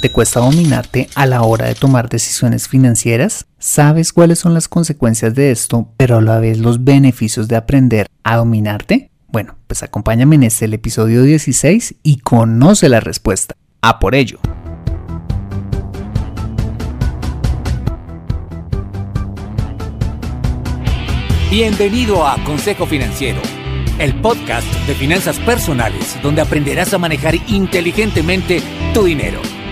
¿Te cuesta dominarte a la hora de tomar decisiones financieras? ¿Sabes cuáles son las consecuencias de esto, pero a la vez los beneficios de aprender a dominarte? Bueno, pues acompáñame en este el episodio 16 y conoce la respuesta. A por ello. Bienvenido a Consejo Financiero, el podcast de finanzas personales donde aprenderás a manejar inteligentemente tu dinero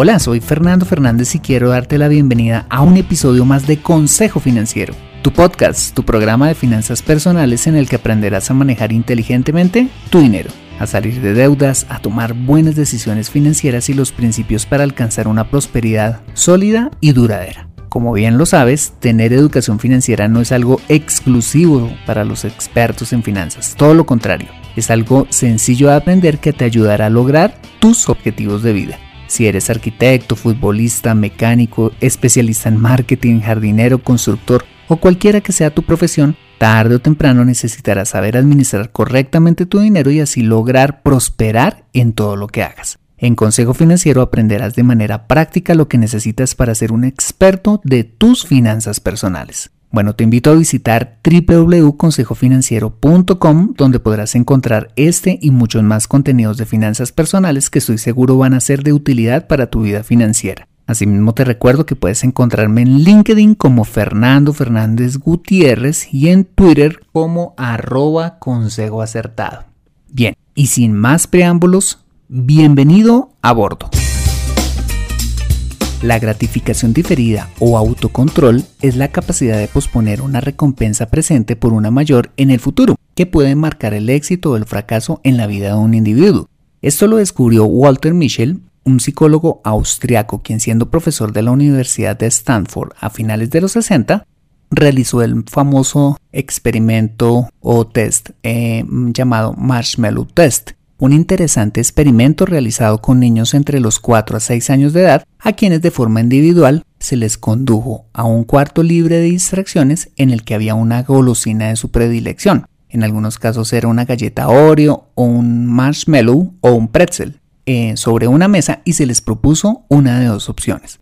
Hola, soy Fernando Fernández y quiero darte la bienvenida a un episodio más de Consejo Financiero, tu podcast, tu programa de finanzas personales en el que aprenderás a manejar inteligentemente tu dinero, a salir de deudas, a tomar buenas decisiones financieras y los principios para alcanzar una prosperidad sólida y duradera. Como bien lo sabes, tener educación financiera no es algo exclusivo para los expertos en finanzas, todo lo contrario, es algo sencillo de aprender que te ayudará a lograr tus objetivos de vida. Si eres arquitecto, futbolista, mecánico, especialista en marketing, jardinero, constructor o cualquiera que sea tu profesión, tarde o temprano necesitarás saber administrar correctamente tu dinero y así lograr prosperar en todo lo que hagas. En Consejo Financiero aprenderás de manera práctica lo que necesitas para ser un experto de tus finanzas personales. Bueno, te invito a visitar www.consejofinanciero.com donde podrás encontrar este y muchos más contenidos de finanzas personales que estoy seguro van a ser de utilidad para tu vida financiera. Asimismo te recuerdo que puedes encontrarme en LinkedIn como Fernando Fernández Gutiérrez y en Twitter como arroba consejo acertado. Bien, y sin más preámbulos, bienvenido a bordo. La gratificación diferida o autocontrol es la capacidad de posponer una recompensa presente por una mayor en el futuro, que puede marcar el éxito o el fracaso en la vida de un individuo. Esto lo descubrió Walter Mischel, un psicólogo austriaco quien siendo profesor de la Universidad de Stanford a finales de los 60, realizó el famoso experimento o test eh, llamado Marshmallow Test, un interesante experimento realizado con niños entre los 4 a 6 años de edad, a quienes de forma individual se les condujo a un cuarto libre de distracciones en el que había una golosina de su predilección. En algunos casos era una galleta Oreo o un marshmallow o un pretzel eh, sobre una mesa y se les propuso una de dos opciones.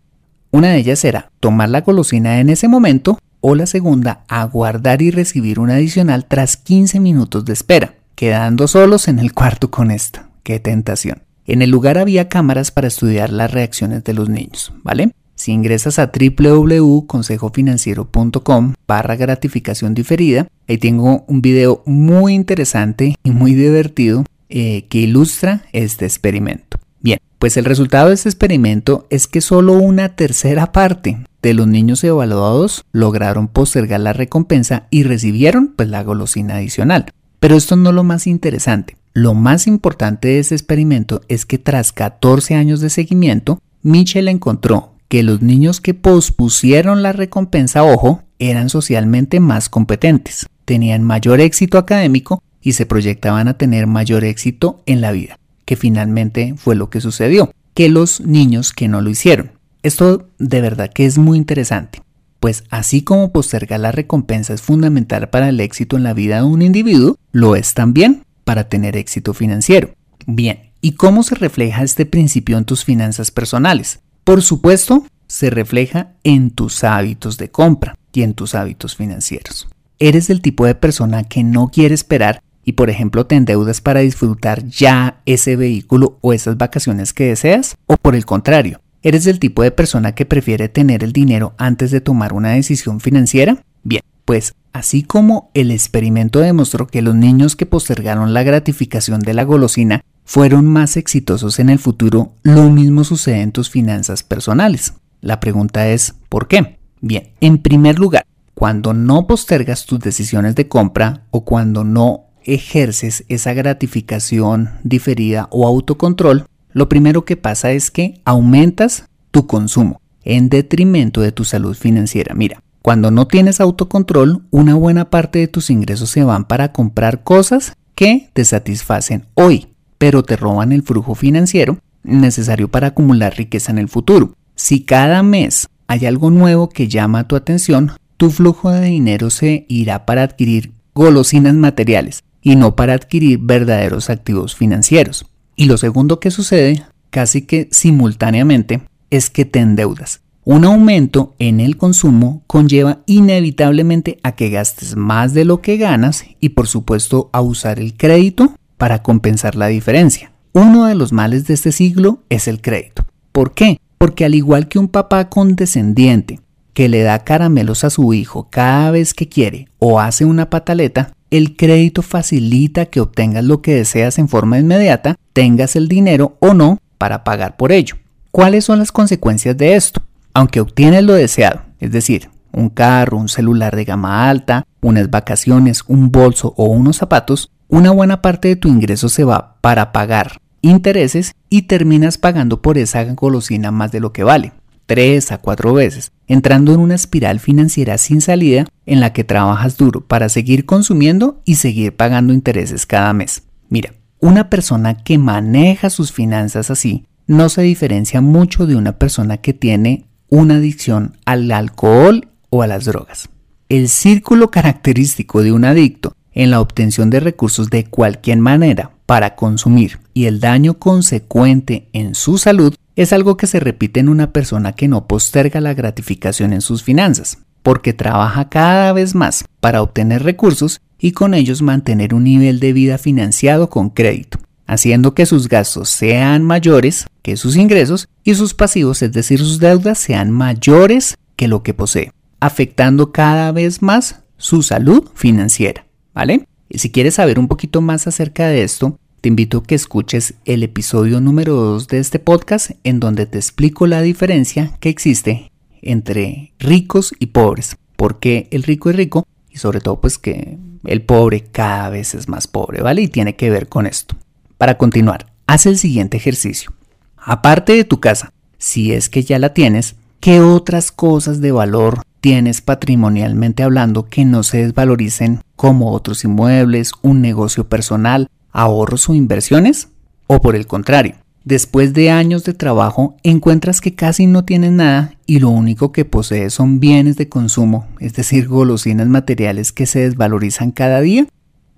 Una de ellas era tomar la golosina en ese momento o la segunda aguardar y recibir un adicional tras 15 minutos de espera quedando solos en el cuarto con esta. Qué tentación. En el lugar había cámaras para estudiar las reacciones de los niños, ¿vale? Si ingresas a www.consejofinanciero.com barra gratificación diferida, ahí tengo un video muy interesante y muy divertido eh, que ilustra este experimento. Bien, pues el resultado de este experimento es que solo una tercera parte de los niños evaluados lograron postergar la recompensa y recibieron pues la golosina adicional. Pero esto no es lo más interesante. Lo más importante de ese experimento es que tras 14 años de seguimiento, Mitchell encontró que los niños que pospusieron la recompensa ojo eran socialmente más competentes, tenían mayor éxito académico y se proyectaban a tener mayor éxito en la vida, que finalmente fue lo que sucedió, que los niños que no lo hicieron. Esto de verdad que es muy interesante, pues así como postergar la recompensa es fundamental para el éxito en la vida de un individuo, lo es también para tener éxito financiero. Bien, ¿y cómo se refleja este principio en tus finanzas personales? Por supuesto, se refleja en tus hábitos de compra y en tus hábitos financieros. ¿Eres el tipo de persona que no quiere esperar y por ejemplo te endeudas para disfrutar ya ese vehículo o esas vacaciones que deseas? ¿O por el contrario, ¿Eres el tipo de persona que prefiere tener el dinero antes de tomar una decisión financiera? Bien, pues así como el experimento demostró que los niños que postergaron la gratificación de la golosina fueron más exitosos en el futuro, lo mismo sucede en tus finanzas personales. La pregunta es, ¿por qué? Bien, en primer lugar, cuando no postergas tus decisiones de compra o cuando no ejerces esa gratificación diferida o autocontrol, lo primero que pasa es que aumentas tu consumo. en detrimento de tu salud financiera. Mira, cuando no tienes autocontrol, una buena parte de tus ingresos se van para comprar cosas que te satisfacen hoy, pero te roban el flujo financiero necesario para acumular riqueza en el futuro. Si cada mes hay algo nuevo que llama tu atención, tu flujo de dinero se irá para adquirir golosinas materiales y no para adquirir verdaderos activos financieros. Y lo segundo que sucede, casi que simultáneamente, es que te endeudas. Un aumento en el consumo conlleva inevitablemente a que gastes más de lo que ganas y por supuesto a usar el crédito para compensar la diferencia. Uno de los males de este siglo es el crédito. ¿Por qué? Porque al igual que un papá condescendiente que le da caramelos a su hijo cada vez que quiere o hace una pataleta, el crédito facilita que obtengas lo que deseas en forma inmediata, tengas el dinero o no para pagar por ello. ¿Cuáles son las consecuencias de esto? Aunque obtienes lo deseado, es decir, un carro, un celular de gama alta, unas vacaciones, un bolso o unos zapatos, una buena parte de tu ingreso se va para pagar intereses y terminas pagando por esa golosina más de lo que vale, tres a cuatro veces, entrando en una espiral financiera sin salida en la que trabajas duro para seguir consumiendo y seguir pagando intereses cada mes. Mira, una persona que maneja sus finanzas así no se diferencia mucho de una persona que tiene una adicción al alcohol o a las drogas. El círculo característico de un adicto en la obtención de recursos de cualquier manera para consumir y el daño consecuente en su salud es algo que se repite en una persona que no posterga la gratificación en sus finanzas, porque trabaja cada vez más para obtener recursos y con ellos mantener un nivel de vida financiado con crédito, haciendo que sus gastos sean mayores que sus ingresos y sus pasivos, es decir, sus deudas, sean mayores que lo que posee, afectando cada vez más su salud financiera, ¿vale? Y si quieres saber un poquito más acerca de esto, te invito a que escuches el episodio número 2 de este podcast en donde te explico la diferencia que existe entre ricos y pobres, por qué el rico es rico y sobre todo pues que el pobre cada vez es más pobre, ¿vale? Y tiene que ver con esto. Para continuar, haz el siguiente ejercicio. Aparte de tu casa, si es que ya la tienes, ¿qué otras cosas de valor tienes patrimonialmente hablando que no se desvaloricen como otros inmuebles, un negocio personal, ahorros o inversiones? ¿O por el contrario, después de años de trabajo encuentras que casi no tienes nada y lo único que posees son bienes de consumo, es decir, golosinas materiales que se desvalorizan cada día?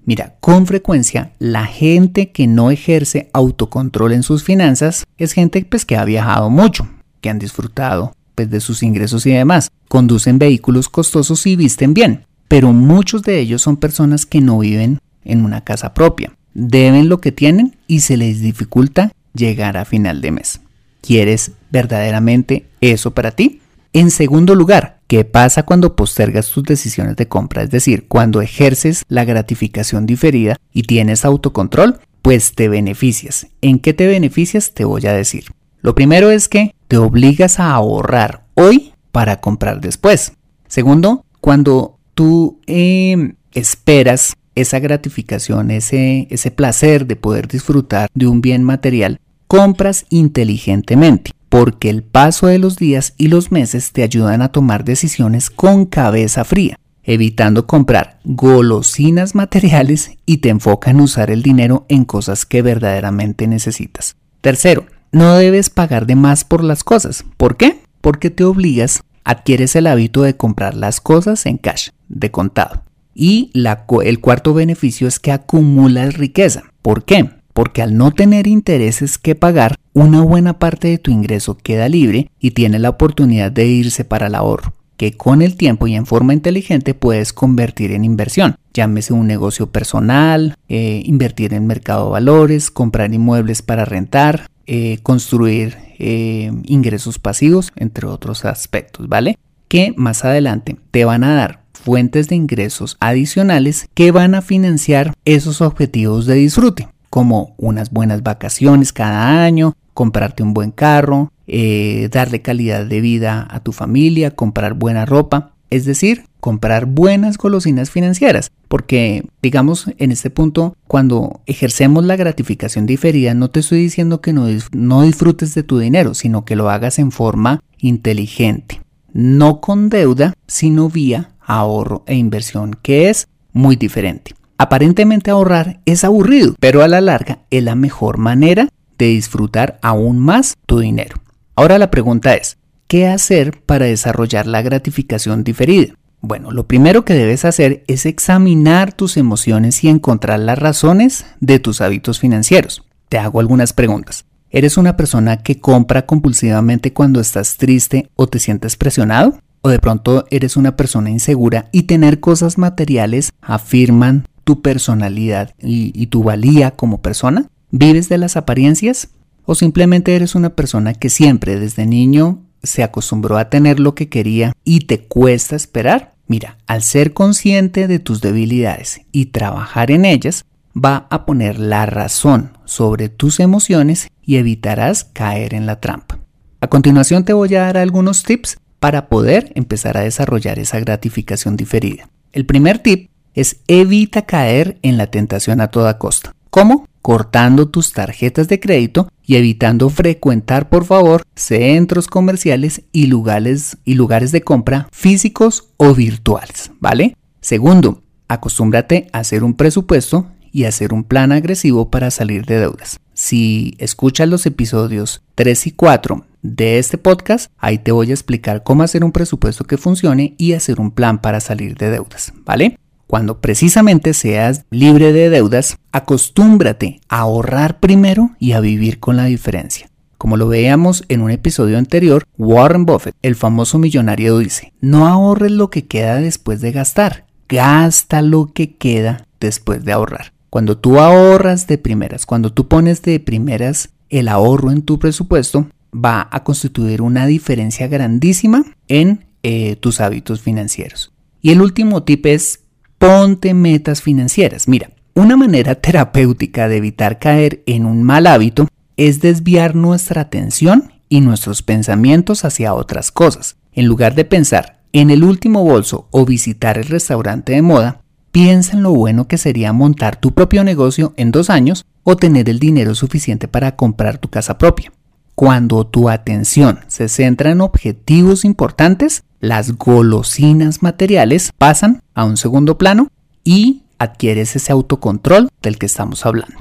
Mira, con frecuencia la gente que no ejerce autocontrol en sus finanzas es gente pues, que ha viajado mucho, que han disfrutado pues, de sus ingresos y demás, conducen vehículos costosos y visten bien, pero muchos de ellos son personas que no viven en una casa propia, deben lo que tienen y se les dificulta llegar a final de mes. ¿Quieres verdaderamente eso para ti? En segundo lugar, ¿qué pasa cuando postergas tus decisiones de compra? Es decir, cuando ejerces la gratificación diferida y tienes autocontrol, pues te beneficias. ¿En qué te beneficias? Te voy a decir. Lo primero es que te obligas a ahorrar hoy para comprar después. Segundo, cuando tú em, esperas esa gratificación, ese, ese placer de poder disfrutar de un bien material, compras inteligentemente porque el paso de los días y los meses te ayudan a tomar decisiones con cabeza fría, evitando comprar golosinas materiales y te enfoca en usar el dinero en cosas que verdaderamente necesitas. Tercero, no debes pagar de más por las cosas. ¿Por qué? Porque te obligas, adquieres el hábito de comprar las cosas en cash, de contado. Y el cuarto beneficio es que acumulas riqueza. ¿Por qué? porque al no tener intereses que pagar, una buena parte de tu ingreso queda libre y tiene la oportunidad de irse para el ahorro, que con el tiempo y en forma inteligente puedes convertir en inversión. Llámese un negocio personal, eh, invertir en mercado de valores, comprar inmuebles para rentar, eh, construir eh, ingresos pasivos, entre otros aspectos, ¿vale? Que más adelante te van a dar fuentes de ingresos adicionales que van a financiar esos objetivos de disfrute como unas buenas vacaciones cada año, comprarte un buen carro, eh, darle calidad de vida a tu familia, comprar buena ropa. Es decir, comprar buenas golosinas financieras, porque digamos en este punto, cuando ejercemos la gratificación diferida, no te estoy diciendo que no, no disfrutes de tu dinero, sino que lo hagas en forma inteligente, no con deuda, sino vía ahorro e inversión, que es muy diferente. Aparentemente ahorrar es aburrido, pero a la larga es la mejor manera de disfrutar aún más tu dinero. Ahora la pregunta es, ¿qué hacer para desarrollar la gratificación diferida? Bueno, lo primero que debes hacer es examinar tus emociones y encontrar las razones de tus hábitos financieros. Te hago algunas preguntas. ¿Eres una persona que compra compulsivamente cuando estás triste o te sientes presionado? ¿O de pronto eres una persona insegura y tener cosas materiales afirman tu personalidad y, tu valía como persona? ¿Vives de las apariencias? ¿O simplemente eres una persona que siempre desde niño se acostumbró a tener lo que quería y te cuesta esperar? Mira, al ser consciente de tus debilidades y trabajar en ellas, va a poner la razón sobre tus emociones y evitarás caer en la trampa. A continuación te voy a dar algunos tips para poder empezar a desarrollar esa gratificación diferida. El primer tip es evita caer en la tentación a toda costa. ¿Cómo? Cortando tus tarjetas de crédito y evitando frecuentar, por favor, centros comerciales y lugares, y lugares de compra físicos o virtuales, ¿vale? Segundo, acostúmbrate a hacer un presupuesto y hacer un plan agresivo para salir de deudas. Si escuchas los episodios 3 y 4 de este podcast, ahí te voy a explicar cómo hacer un presupuesto que funcione y hacer un plan para salir de deudas, ¿vale? Cuando precisamente seas libre de deudas, acostúmbrate a ahorrar primero y a vivir con la diferencia. Como lo veíamos en un episodio anterior, Warren Buffett, el famoso millonario, dice, no ahorres lo que queda después de gastar, gasta lo que queda después de ahorrar. Cuando tú ahorras de primeras, cuando tú pones de primeras el ahorro en tu presupuesto, va a constituir una diferencia grandísima en eh, tus hábitos financieros. Y el último tip es ponte metas financieras. Mira, una manera terapéutica de evitar caer en un mal hábito es desviar nuestra atención y nuestros pensamientos hacia otras cosas. En lugar de pensar en el último bolso o visitar el restaurante de moda, piensa en lo bueno que sería montar tu propio negocio en dos años o tener el dinero suficiente para comprar tu casa propia. Cuando tu atención se centra en objetivos importantes, las golosinas materiales pasan a un segundo plano y adquieres ese autocontrol del que estamos hablando.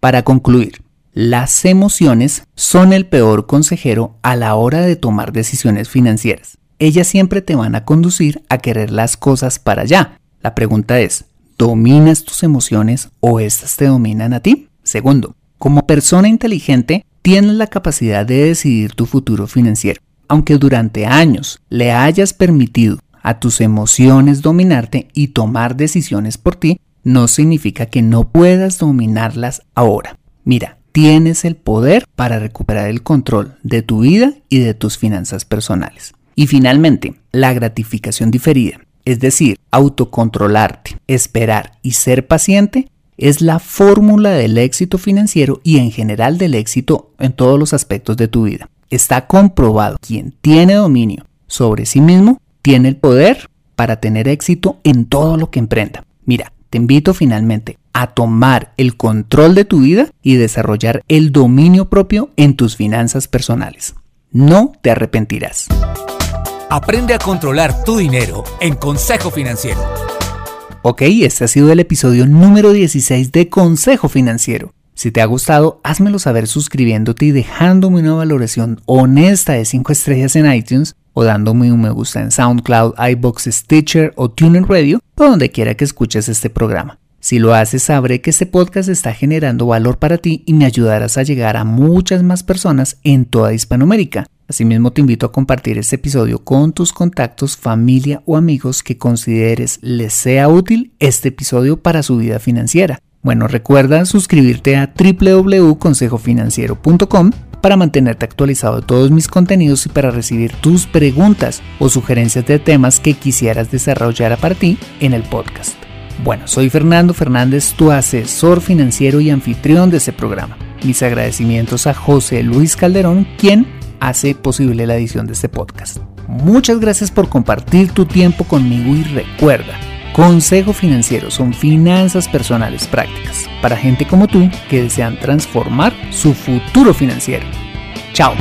Para concluir, las emociones son el peor consejero a la hora de tomar decisiones financieras. Ellas siempre te van a conducir a querer las cosas para allá. La pregunta es, ¿dominas tus emociones o éstas te dominan a ti? Segundo, como persona inteligente, tienes la capacidad de decidir tu futuro financiero. Aunque durante años le hayas permitido a tus emociones dominarte y tomar decisiones por ti, no significa que no puedas dominarlas ahora. Mira, tienes el poder para recuperar el control de tu vida y de tus finanzas personales. Y finalmente, la gratificación diferida, es decir, autocontrolarte, esperar y ser paciente, es la fórmula del éxito financiero y en general del éxito en todos los aspectos de tu vida. Está comprobado, quien tiene dominio sobre sí mismo tiene el poder para tener éxito en todo lo que emprenda. Mira, te invito finalmente a tomar el control de tu vida y desarrollar el dominio propio en tus finanzas personales. No te arrepentirás. Aprende a controlar tu dinero en Consejo Financiero. Ok, este ha sido el episodio número 16 de Consejo Financiero. Si te ha gustado, házmelo saber suscribiéndote y dejándome una valoración honesta de 5 estrellas en iTunes o dándome un me gusta en SoundCloud, iBox, Stitcher o TuneIn Radio o donde quiera que escuches este programa. Si lo haces, sabré que este podcast está generando valor para ti y me ayudarás a llegar a muchas más personas en toda Hispanoamérica. Asimismo, te invito a compartir este episodio con tus contactos, familia o amigos que consideres les sea útil este episodio para su vida financiera. Bueno, recuerda suscribirte a www.consejofinanciero.com para mantenerte actualizado de todos mis contenidos y para recibir tus preguntas o sugerencias de temas que quisieras desarrollar para ti en el podcast. Bueno, soy Fernando Fernández, tu asesor financiero y anfitrión de este programa. Mis agradecimientos a José Luis Calderón, quien hace posible la edición de este podcast. Muchas gracias por compartir tu tiempo conmigo y recuerda, Consejo Financiero son finanzas personales prácticas para gente como tú que desean transformar su futuro financiero. Chao.